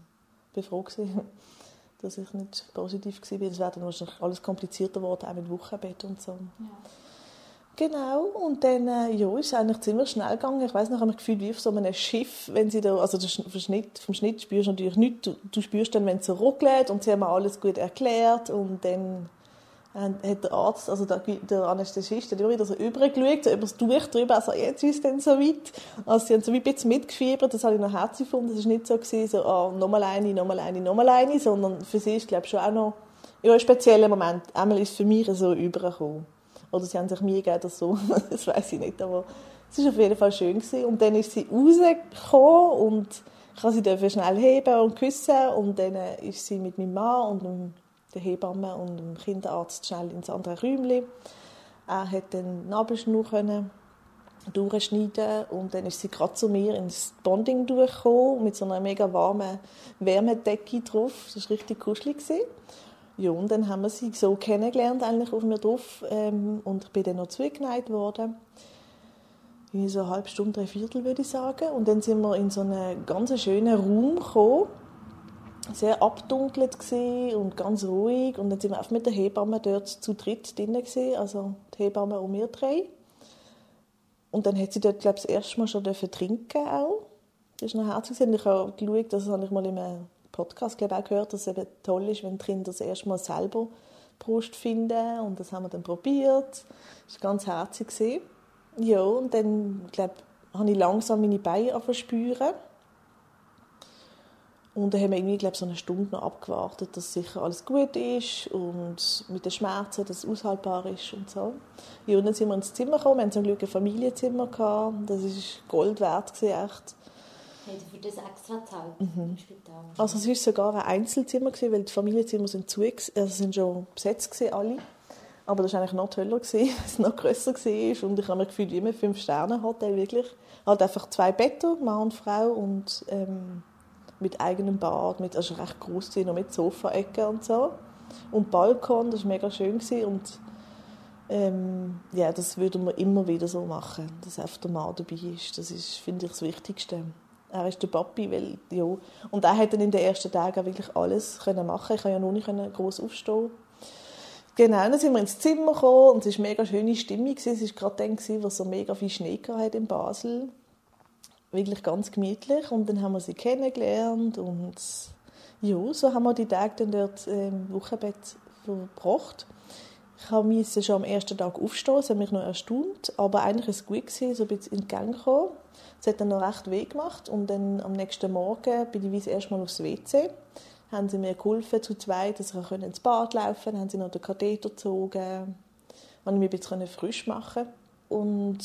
ich froh gewesen, dass ich nicht positiv war. Es wäre dann wahrscheinlich alles komplizierter geworden, auch mit Wochenbett und so. Ja. Genau, und dann äh, ja, ist es eigentlich ziemlich schnell gegangen. Ich weiß noch, ich habe mich gefühlt wie auf so einem Schiff, wenn sie da, also vom Schnitt, vom Schnitt spürst du natürlich nichts. Du, du spürst dann, wenn es so ruckelt und sie haben mir alles gut erklärt und dann hat der Arzt, also der, der Anästhesist, hat immer wieder so übergeschaut, so über das Tuch drüber, also jetzt ist es dann so weit. Also sie haben so ein bisschen mitgefiebert, das habe ich noch herzlich gefunden. Es war nicht so, gewesen, so oh, nochmal eine, nochmal eine, nochmal eine, sondern für sie ist, glaube ich, schon auch noch ja, ein spezieller Moment. Einmal ist es für mich so übergekommen. Oder sie haben sich mir gegeben oder so, das weiß ich nicht, aber es war auf jeden Fall schön. Gewesen. Und dann ist sie rausgekommen und ich konnte sie schnell heben und küssen und dann ist sie mit meinem Mann und der Hebamme und dem Kinderarzt schnell ins andere Räumchen. Er hat den Nabelschnur können durchschneiden und dann ist sie gerade zu mir ins Bonding durchgekommen mit so einer mega warmen Wärmedecke drauf. Das war richtig kuschelig. Ja, und dann haben wir sie so kennengelernt eigentlich auf mir drauf ähm, und ich bin dann noch zugeneigt worden. In so eine halbe Stunde, drei Viertel würde ich sagen. Und dann sind wir in so einen ganz schönen Raum gekommen sehr abdunkelt und ganz ruhig. Und dann sind wir auch mit der Hebamme dort zu dritt drin, also die Hebamme und wir drei. und dann hat sie dort, glaube ich, das erste Mal schon trinken auch. Das war noch herzlich. Und ich habe geschaut, das habe ich mal in einem Podcast glaube auch gehört, dass es eben toll ist, wenn die Kinder das erste Mal selber Brust finden. Und das haben wir dann probiert. Das war ganz herzig. Ja, und dann, glaube habe ich langsam meine Beine verspüren. Und dann haben wir irgendwie, glaube so eine Stunde noch abgewartet, dass sicher alles gut ist und mit den Schmerzen, dass es aushaltbar ist und so. Ja, und dann sind wir ins Zimmer gekommen. Wir hatten zum Glück ein Familienzimmer. Gehabt. Das war Gold wert, echt. Hat für das extra gezahlt mhm. im Spital? Also es war sogar ein Einzelzimmer, gewesen, weil die Familienzimmer sind, zu, also sind schon besetzt gewesen, alle. Aber das war eigentlich noch toller, gewesen, weil es noch grösser war. Und ich habe mir gefühlt wie ein Fünf-Sterne-Hotel, wirklich. Halt einfach zwei Betten, Mann und Frau, und ähm, mit eigenem Bad, mit, also recht groß noch mit Sofaecke und so. Und Balkon, das war mega schön. Und ähm, ja, das würden wir immer wieder so machen, dass einfach der Mann dabei ist. Das ist, finde ich, das Wichtigste. Er ist der Papi, weil, ja. Und er hat dann in den ersten Tagen wirklich alles können machen. Ich konnte ja noch nicht groß aufstehen. Genau, dann sind wir ins Zimmer gekommen und es war eine mega schöne Stimmung. Es war gerade dann, wo es so mega viel Schnee hat in Basel. Wirklich ganz gemütlich. Und dann haben wir sie kennengelernt und ja, so haben wir die Tage dann dort im Wochenbett verbracht. Ich musste schon am ersten Tag aufstehen, das hat mich noch erstaunt, aber eigentlich war es gut, gewesen, so ein bisschen in die Gang gekommen. Es hat dann noch recht weh gemacht und dann am nächsten Morgen bin ich erstmal aufs WC. Haben sie mir geholfen zu zweit, dass ich ins Bad laufen konnte. Haben sie noch den Katheter gezogen. Konnte ich mich ein bisschen frisch machen. Und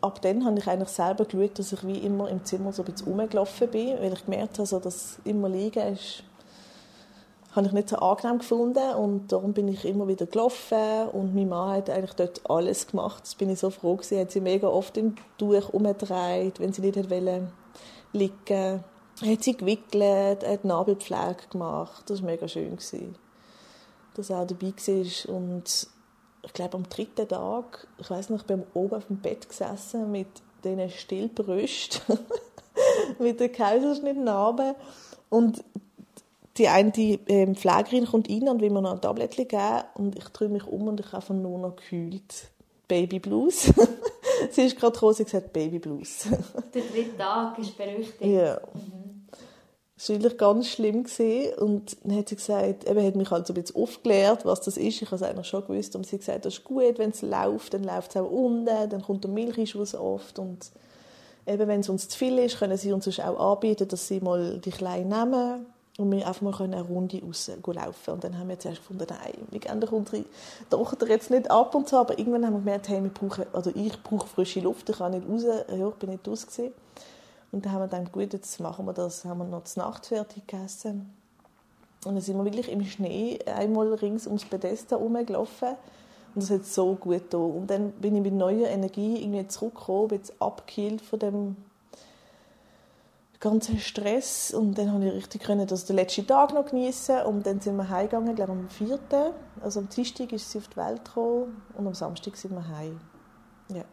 ab dann habe ich eigentlich selber geschaut, dass ich wie immer im Zimmer so ein bisschen rumgelaufen bin, weil ich gemerkt habe, dass immer liegen ist habe ich nicht so angenehm gefunden und darum bin ich immer wieder gelaufen und meine Mann hat eigentlich dort alles gemacht. Das bin ich so froh gewesen. Hat sie mega oft im Tuch umgedreht, wenn sie nicht hat wollen, liegen. Hat sie gewickelt, hat Nabelpflege gemacht. Das war mega schön dass er auch dabei war ich glaube am dritten Tag, ich weiß noch, ich bin oben auf dem Bett gesessen mit diesen Stillbrüsten, mit den Kaiserschnittnarben und die eine die, ähm, Pflegerin kommt rein und will mir noch ein Tablettchen geben und ich drehe mich um und ich habe einfach nur noch gekühlt. Baby Blues. sie ist gerade gekommen, sie hat gesagt Baby Blues. Der dritte Tag ist berüchtigt. Ja. Mhm. Das war wirklich ganz schlimm. Und dann hat sie gesagt, eben hat mich halt so ein bisschen aufgeklärt, was das ist. Ich habe es eigentlich schon gewusst. Und sie hat gesagt, das ist gut, wenn es läuft, dann läuft es auch unten, dann kommt der Milcheinschuss oft. Und eben, wenn es uns zu viel ist, können sie uns auch anbieten, dass sie mal die Kleinen nehmen und wir einfach mal eine Runde rauslaufen Und dann haben wir zuerst gefunden, nein, wir gehen doch unsere Tochter jetzt nicht ab und so, aber irgendwann haben wir gemerkt, hey, wir brauchen, also ich brauche frische Luft, ich kann nicht raus, ja, ich bin nicht raus. Und dann haben wir gedacht, gut, jetzt machen wir das, haben wir noch zur Nacht fertig gegessen. Und dann sind wir wirklich im Schnee einmal rings ums Pedesta rumgelaufen. Und das hat so gut getan. Und dann bin ich mit neuer Energie irgendwie zurückgekommen, bin jetzt abgekühlt von dem ganzen Stress und dann konnte ich richtig können, das den letzten Tag noch genießen und dann sind wir heimgegangen, glaube am 4. Also am Dienstag ist sie auf die Welt gekommen und am Samstag sind wir heim. Ja,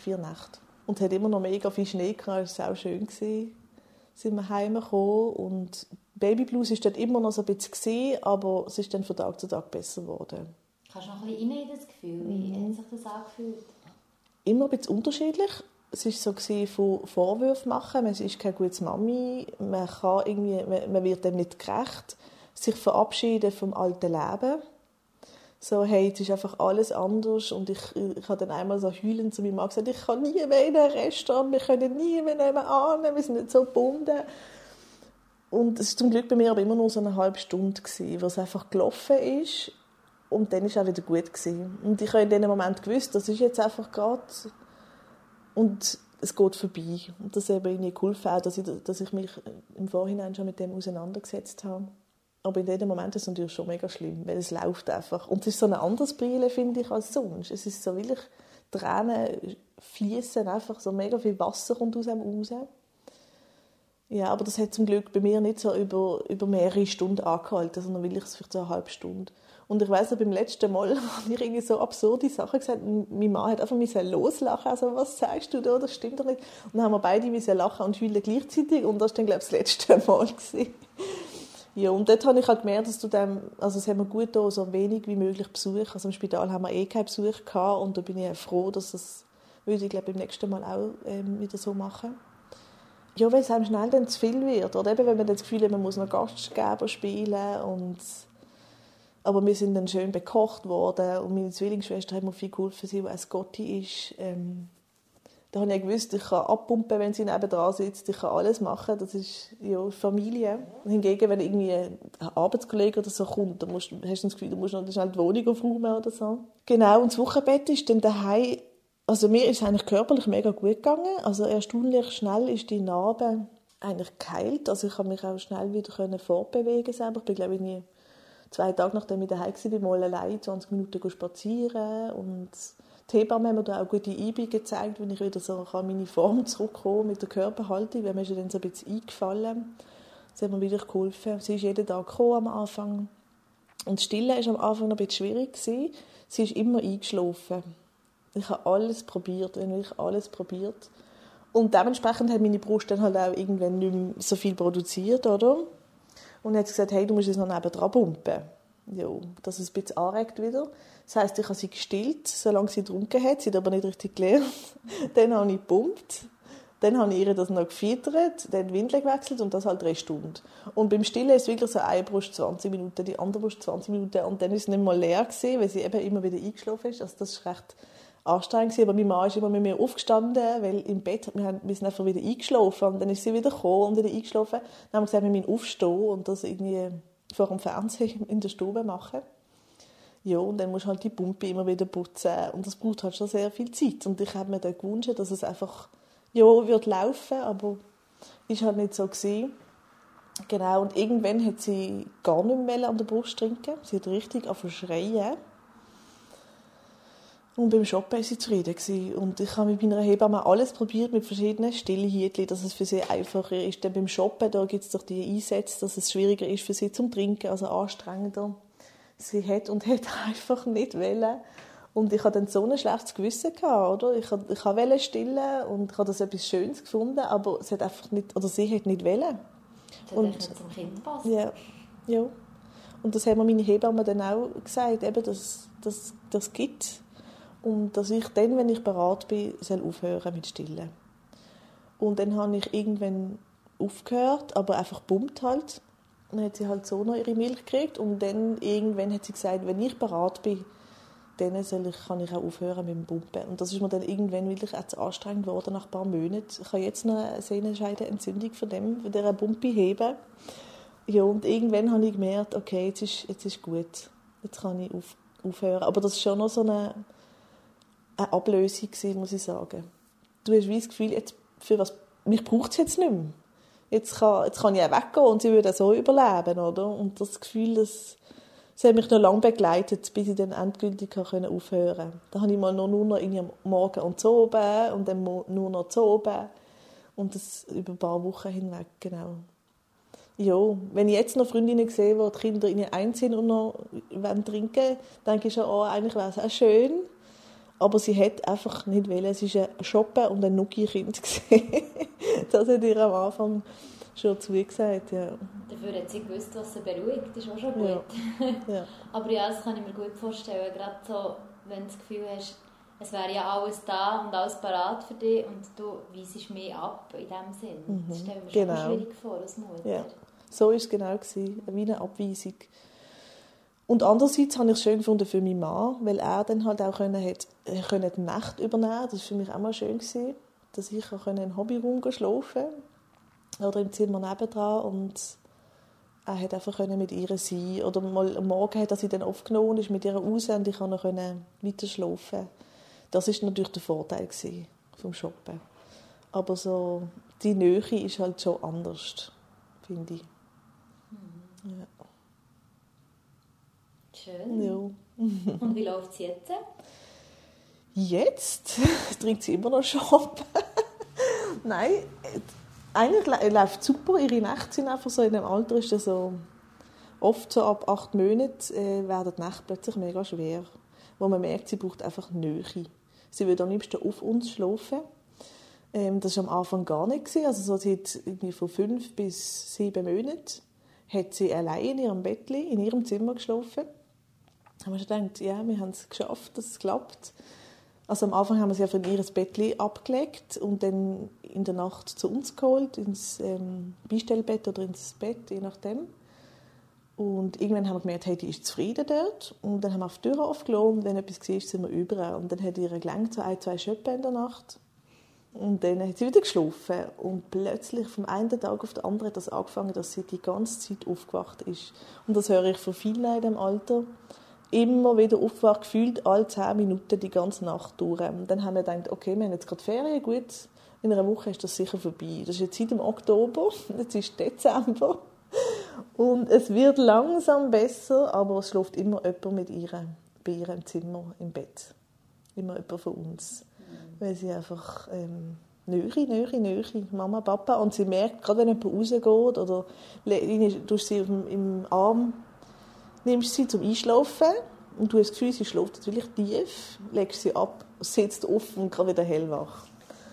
vier Nächte. Und es hat immer noch mega viel Schnee gehabt, es war auch schön. Gewesen. Sind wir heimgekommen und Baby Blues ist dort immer noch so ein bisschen gesehen, aber es ist dann von Tag zu Tag besser geworden. Kannst du noch ein bisschen in das Gefühl? Wie mhm. hat sich das angefühlt? Immer ein bisschen unterschiedlich es war so von Vorwürfen machen, man ist keine gute Mami, man, kann irgendwie, man, wird dem nicht gerecht, sich verabschieden vom alten Leben. So, hey, es ist einfach alles anders und ich, ich habe dann einmal so heulend zu meinem Mann gesagt, ich kann nie mehr in ein Restaurant, wir können nie mehr nebenan, wir sind nicht so gebunden. Und es war zum Glück bei mir aber immer nur so eine halbe Stunde, gewesen, wo es einfach gelaufen ist und dann war es auch wieder gut. Gewesen. Und ich habe in diesem Moment gewusst, das ist jetzt einfach gerade und es geht vorbei. Und das eben irgendwie geholfen auch, dass ich, dass ich mich im Vorhinein schon mit dem auseinandergesetzt habe. Aber in diesem Moment ist es natürlich schon mega schlimm, weil es läuft einfach. Und es ist so ein anderes Brille, finde ich, als sonst. Es ist so wirklich, Tränen fließen einfach, so mega viel Wasser kommt aus einem raus. Ja, aber das hat zum Glück bei mir nicht so über, über mehrere Stunden angehalten, sondern wirklich vielleicht so eine halbe Stunde. Und ich weiß noch, beim letzten Mal habe ich irgendwie so absurde Sachen gesagt. Mein Mann hat einfach loslachen. Also, was sagst du da? Das stimmt doch nicht. Und dann haben wir beide lachen und heulen gleichzeitig. Und das war dann, glaube ich, das letzte Mal. Gewesen. Ja, und dort habe ich halt gemerkt, dass du dem, also es hat mir gut getan, so wenig wie möglich Besuch. Also im Spital haben wir eh keinen Besuch gehabt und da bin ich froh, dass es Würde ich, glaube beim nächsten Mal auch ähm, wieder so machen. Ja, weil es einem schnell dann zu viel wird. Oder eben, wenn man das Gefühl hat, man muss noch Gastgeber spielen und aber wir sind dann schön bekocht worden und meine Zwillingsschwester hat mir viel geholfen, sie, die ein Gotti ist. Ähm, da habe ich gewusst, ich kann abpumpen, wenn sie nebenan sitzt, ich kann alles machen, das ist ja Familie. Hingegen, wenn irgendwie ein Arbeitskollege oder so kommt, dann musst, hast du das Gefühl, du musst noch schnell die Wohnung aufräumen oder so. Genau, und das Wochenbett ist dann daheim, also mir ist eigentlich körperlich mega gut gegangen, also erstaunlich schnell ist die Narbe eigentlich geheilt, also ich kann mich auch schnell wieder fortbewegen selber, ich bin glaube ich nie zwei Tage nachdem ich daheim war, mal allein 20 Minuten spazieren und die Hebamme hat mir da auch gute Übungen gezeigt, wenn ich wieder so an meine Form zurückkomme mit der Körperhaltung, weil mir ist dann so ein bisschen eingefallen. Das hat mir wieder geholfen. Sie ist jeden Tag gekommen am Anfang. Und Stillen war am Anfang ein bisschen schwierig. Sie ist immer eingeschlafen. Ich habe alles probiert, wirklich alles probiert. Und dementsprechend hat meine Brust dann halt auch irgendwann nicht mehr so viel produziert, oder? Und dann sie gesagt, hey, du musst jetzt noch nebenan pumpen. Ja, dass es ein bisschen anregt wieder. Das heisst, ich habe sie gestillt, solange sie getrunken hat. Sie hat aber nicht richtig gelernt. dann habe ich gepumpt. Dann habe ich ihr das noch gefüttert, dann die Windel gewechselt und das halt drei Stunden. Und beim Stillen ist es wirklich so eine Brust 20 Minuten, die andere Brust 20 Minuten und dann ist es nicht mal leer gewesen, weil sie eben immer wieder eingeschlafen ist. Also das war recht anstrengend gewesen. Aber mein Mann ist immer mit mir aufgestanden, weil im Bett, wir, haben, wir sind einfach wieder eingeschlafen und dann ist sie wieder gekommen und wieder eingeschlafen. Dann haben wir gesagt, wir müssen aufstehen und das irgendwie vor dem Fernsehen in der Stube machen. Ja, und dann musst du halt die Pumpe immer wieder putzen und das braucht halt schon sehr viel Zeit. Und ich habe mir dann gewünscht, dass es einfach, ja, wird laufen, aber ist halt nicht so gewesen. Genau, und irgendwann hat sie gar nicht mehr an der Brust trinken. Sie hat richtig schreien. Und beim Shoppen war sie zufrieden. Und ich habe mit meiner Hebamme alles probiert, mit verschiedenen Stillhütchen, dass es für sie einfacher ist. Denn beim Shoppen, da gibt es doch die Einsätze, dass es schwieriger ist für sie zum Trinken, also anstrengender. Sie hat und hat einfach nicht wollen. Und ich hatte dann so ein schlechtes Gewissen gehabt, oder? Ich, ich wollte stillen und ich habe das etwas Schönes gefunden, aber sie hat einfach nicht, oder sie hat nicht wollen. Das und, nicht zum Kind passt. Ja, ja. Und das haben mir meine Hebamme dann auch gesagt, eben, dass das, das gibt und dass ich dann, wenn ich bereit bin, soll aufhören mit Stillen. Und dann habe ich irgendwann aufgehört, aber einfach pumpt halt. Dann hat sie halt so noch ihre Milch gekriegt und dann irgendwann hat sie gesagt, wenn ich bereit bin, dann soll ich, kann ich auch aufhören mit dem Pumpen. Und das ist mir dann irgendwann wirklich auch zu anstrengend geworden nach ein paar Monaten. Ich habe jetzt noch eine Sehnenscheidenentzündung von dem, von dieser Pumpe heben. Ja, und irgendwann habe ich gemerkt, okay, jetzt ist, jetzt ist gut. Jetzt kann ich auf, aufhören. Aber das ist schon noch so eine eine Ablösung gewesen, muss ich sagen. Du hast wie das Gefühl, jetzt, für was, mich braucht es jetzt nicht mehr. Jetzt kann, jetzt kann ich auch weggehen und sie würde so überleben, oder? Und das Gefühl, das, das hat mich noch lange begleitet, bis ich dann endgültig aufhören konnte. Da habe ich mal nur, noch am Morgen und zu oben und dann nur noch zu oben. Und das über ein paar Wochen hinweg, genau. Ja, wenn ich jetzt noch Freundinnen sehe, wo die Kinder in einziehen und noch trinken wollen, denke ich schon, oh, eigentlich wäre es auch schön. Aber sie hat einfach nicht wollen. Sie war ein Shoppen und ein Nuki-Kind. das hat ihr am Anfang schon zugesagt, ja. Dafür hat sie gewusst, was sie beruhigt. Das ist auch schon gut. Ja. ja. Aber ja, das kann ich mir gut vorstellen. Gerade so, wenn du das Gefühl hast, es wäre ja alles da und alles parat für dich und du weisest mich ab in dem Sinn. Mhm. Das stelle ich mir genau. schon schwierig vor als Mutter. Ja. So war es genau. Gewesen. Wie eine Abweisung. Und andererseits habe ich es schön gefunden für meinen Mann, weil er dann halt auch können, hat, können die Nacht übernehmen Das war für mich auch mal schön, gewesen, dass ich auch in den Hobbyraum schlafen oder im Zimmer nebendran und er hat einfach mit ihr sein Oder mal am Morgen hat er sie dann aufgenommen und ist mit ihr raus und ich konnte weiter schlafen. Das war natürlich der Vorteil vom Shoppen. Aber so, die Nähe ist halt schon anders, finde ich. Mhm. Ja. Schön. Ja. Und wie läuft es jetzt? Jetzt trinkt sie immer noch Schoppen. Nein, eigentlich läuft super. Ihre Nächte sind einfach so in dem Alter ist das so oft so ab acht Monaten äh, werden die Nächte plötzlich mega schwer, wo man merkt, sie braucht einfach Nähe. Sie will am liebsten auf uns schlafen. Ähm, das war am Anfang gar nicht Also so seit irgendwie von fünf bis sieben Monaten hat sie allein in ihrem Bett in ihrem Zimmer geschlafen haben wir schon gedacht, ja, wir haben es geschafft, dass es klappt. Also am Anfang haben wir sie von ihr Bettchen abgelegt und dann in der Nacht zu uns geholt, ins ähm, Beistellbett oder ins Bett, je nachdem. Und irgendwann haben wir gemerkt, hey, die ist zufrieden dort. Und dann haben wir auf die Tür aufgelassen und wenn etwas war, sind wir über. Und dann hat ihr gelangt, so ein, zwei Schöppen in der Nacht. Und dann hat sie wieder geschlafen. Und plötzlich, vom einen Tag auf den anderen, hat das angefangen, dass sie die ganze Zeit aufgewacht ist. Und das höre ich von vielen in diesem Alter immer wieder aufgewacht, gefühlt alle zehn Minuten die ganze Nacht durch. Und dann haben wir gedacht, okay, wir haben jetzt gerade Ferien, gut, in einer Woche ist das sicher vorbei. Das ist jetzt seit dem Oktober, jetzt ist Dezember. Und es wird langsam besser, aber es schläft immer jemand mit ihr, bei ihr im Zimmer, im Bett. Immer jemand von uns. Mhm. Weil sie einfach... Ähm, Nähe, Nähe, Nähe, Mama, Papa. Und sie merkt, gerade wenn jemand rausgeht oder du sie im Arm nimmst sie zum Einschlafen und du hast das Gefühl, sie schläft wirklich tief, legst sie ab, sitzt auf und gerade wieder hellwach.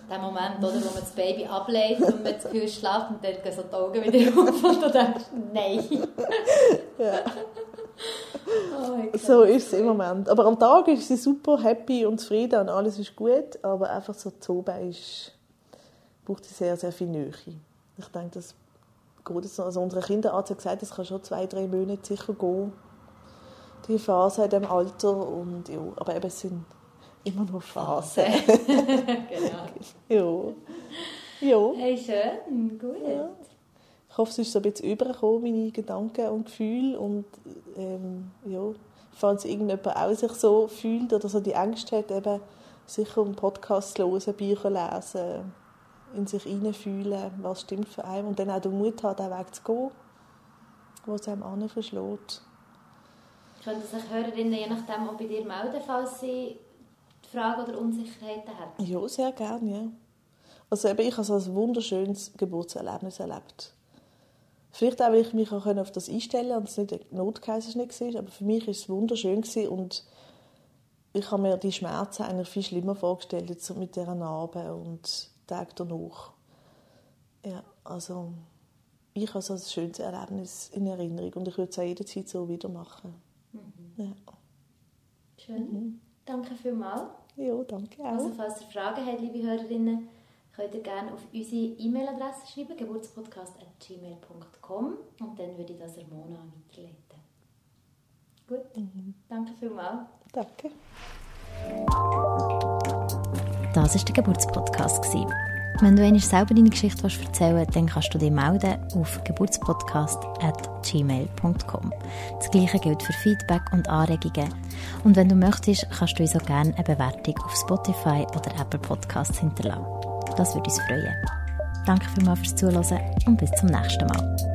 Der Moment, oder, wo man das Baby ablegt und man das Gefühl schläft und dann gehen so die Augen wieder auf und du denkst, nein. ja. Oh, so ist es im Moment. Aber am Tag ist sie super happy und zufrieden und alles ist gut, aber einfach so zu oben ist, braucht sie sehr, sehr viel Nähe. Ich denke, das geht Also unsere Kinderarzt hat gesagt, es kann schon zwei, drei Monate sicher gehen, die Phase in diesem Alter. Und, ja, aber eben, es sind immer nur Phasen. genau. ja. ja. Hey, schön, gut. Ja. Ich hoffe, es ist so ein bisschen übergekommen, meine Gedanken und Gefühle. Und ähm, ja, falls irgendjemand auch sich so fühlt oder so die Ängste hat, eben sicher einen Podcast hören, Bücher lesen in sich hineinfühlen, was stimmt für einen und dann auch den Mut haben, den Weg zu gehen, wo es einem anderen verschlägt. Können sich Hörerinnen je nachdem auch bei dir melden, falls sie Fragen oder Unsicherheiten haben? Ja, sehr gerne, ja. Also eben, ich habe ein wunderschönes Geburtserlebnis erlebt. Vielleicht auch, weil ich mich auch auf das einstellen konnte und es nicht ein Notkaiserschnitt war, aber für mich war es wunderschön und ich habe mir die Schmerzen eigentlich viel schlimmer vorgestellt jetzt mit dieser Narbe und Tag danach. Ja, also ich habe so ein schönes Erlebnis in Erinnerung und ich würde es auch jederzeit so wieder machen. Mhm. Ja. Schön. Mhm. Danke vielmals. Ja, danke auch. Also falls ihr Fragen habt, liebe Hörerinnen, könnt ihr gerne auf unsere E-Mail-Adresse schreiben, geburtspodcast.gmail.com und dann würde ich das der Mona weiterleiten. Gut, mhm. danke vielmals. Danke. Das war der Geburtspodcast. Wenn du einmal selber deine Geschichte erzählen willst, dann kannst du dich melden auf geburtspodcast.gmail.com. Das gleiche gilt für Feedback und Anregungen. Und wenn du möchtest, kannst du uns auch gerne eine Bewertung auf Spotify oder Apple Podcasts hinterlassen. Das würde uns freuen. Danke vielmals fürs Zuhören und bis zum nächsten Mal.